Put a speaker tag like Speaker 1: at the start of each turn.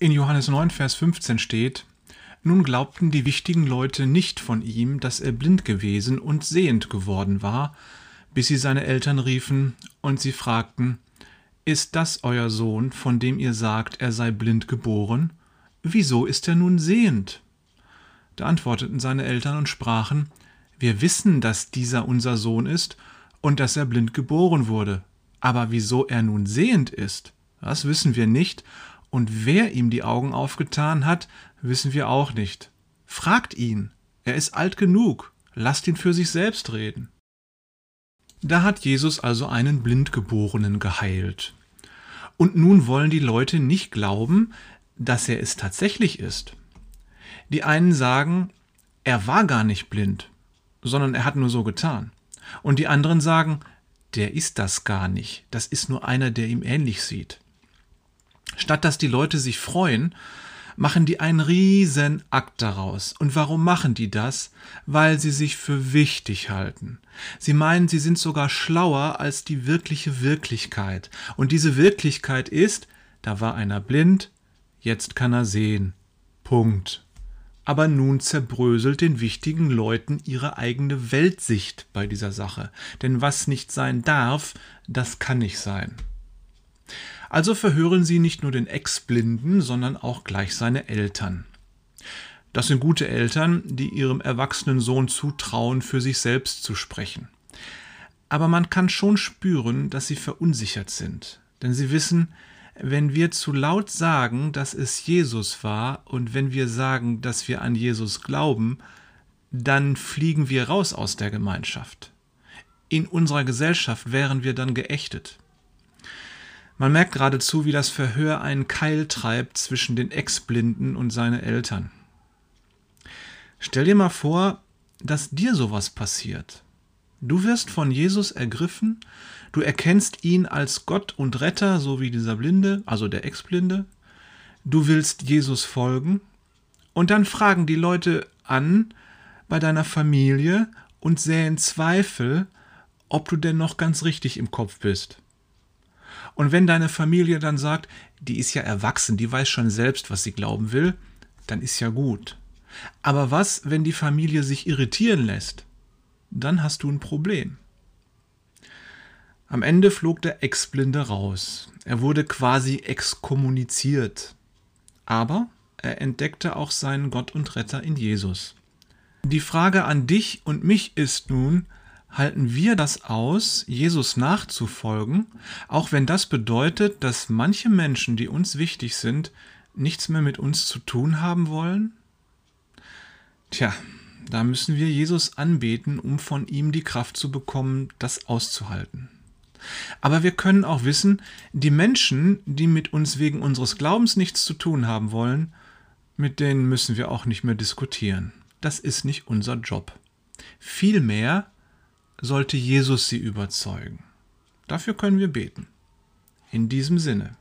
Speaker 1: In Johannes 9, Vers 15 steht, nun glaubten die wichtigen Leute nicht von ihm, dass er blind gewesen und sehend geworden war, bis sie seine Eltern riefen und sie fragten, Ist das euer Sohn, von dem ihr sagt, er sei blind geboren? Wieso ist er nun sehend? Da antworteten seine Eltern und sprachen, Wir wissen, dass dieser unser Sohn ist und dass er blind geboren wurde. Aber wieso er nun sehend ist, das wissen wir nicht, und wer ihm die Augen aufgetan hat, wissen wir auch nicht. Fragt ihn, er ist alt genug, lasst ihn für sich selbst reden. Da hat Jesus also einen Blindgeborenen geheilt. Und nun wollen die Leute nicht glauben, dass er es tatsächlich ist. Die einen sagen, er war gar nicht blind, sondern er hat nur so getan. Und die anderen sagen, der ist das gar nicht, das ist nur einer, der ihm ähnlich sieht. Statt dass die Leute sich freuen, machen die einen riesen Akt daraus. Und warum machen die das? Weil sie sich für wichtig halten. Sie meinen, sie sind sogar schlauer als die wirkliche Wirklichkeit. Und diese Wirklichkeit ist, da war einer blind, jetzt kann er sehen. Punkt. Aber nun zerbröselt den wichtigen Leuten ihre eigene Weltsicht bei dieser Sache. Denn was nicht sein darf, das kann nicht sein. Also verhören sie nicht nur den Ex-Blinden, sondern auch gleich seine Eltern. Das sind gute Eltern, die ihrem erwachsenen Sohn zutrauen, für sich selbst zu sprechen. Aber man kann schon spüren, dass sie verunsichert sind, denn sie wissen, wenn wir zu laut sagen, dass es Jesus war, und wenn wir sagen, dass wir an Jesus glauben, dann fliegen wir raus aus der Gemeinschaft. In unserer Gesellschaft wären wir dann geächtet. Man merkt geradezu, wie das Verhör einen Keil treibt zwischen den Ex-Blinden und seine Eltern. Stell dir mal vor, dass dir sowas passiert. Du wirst von Jesus ergriffen, du erkennst ihn als Gott und Retter, so wie dieser Blinde, also der Ex-Blinde. Du willst Jesus folgen und dann fragen die Leute an bei deiner Familie und säen Zweifel, ob du denn noch ganz richtig im Kopf bist. Und wenn deine Familie dann sagt, die ist ja erwachsen, die weiß schon selbst, was sie glauben will, dann ist ja gut. Aber was, wenn die Familie sich irritieren lässt? Dann hast du ein Problem. Am Ende flog der Ex-Blinde raus. Er wurde quasi exkommuniziert. Aber er entdeckte auch seinen Gott und Retter in Jesus. Die Frage an dich und mich ist nun, halten wir das aus, Jesus nachzufolgen, auch wenn das bedeutet, dass manche Menschen, die uns wichtig sind, nichts mehr mit uns zu tun haben wollen? Tja, da müssen wir Jesus anbeten, um von ihm die Kraft zu bekommen, das auszuhalten. Aber wir können auch wissen, die Menschen, die mit uns wegen unseres Glaubens nichts zu tun haben wollen, mit denen müssen wir auch nicht mehr diskutieren. Das ist nicht unser Job. Vielmehr sollte Jesus sie überzeugen. Dafür können wir beten. In diesem Sinne.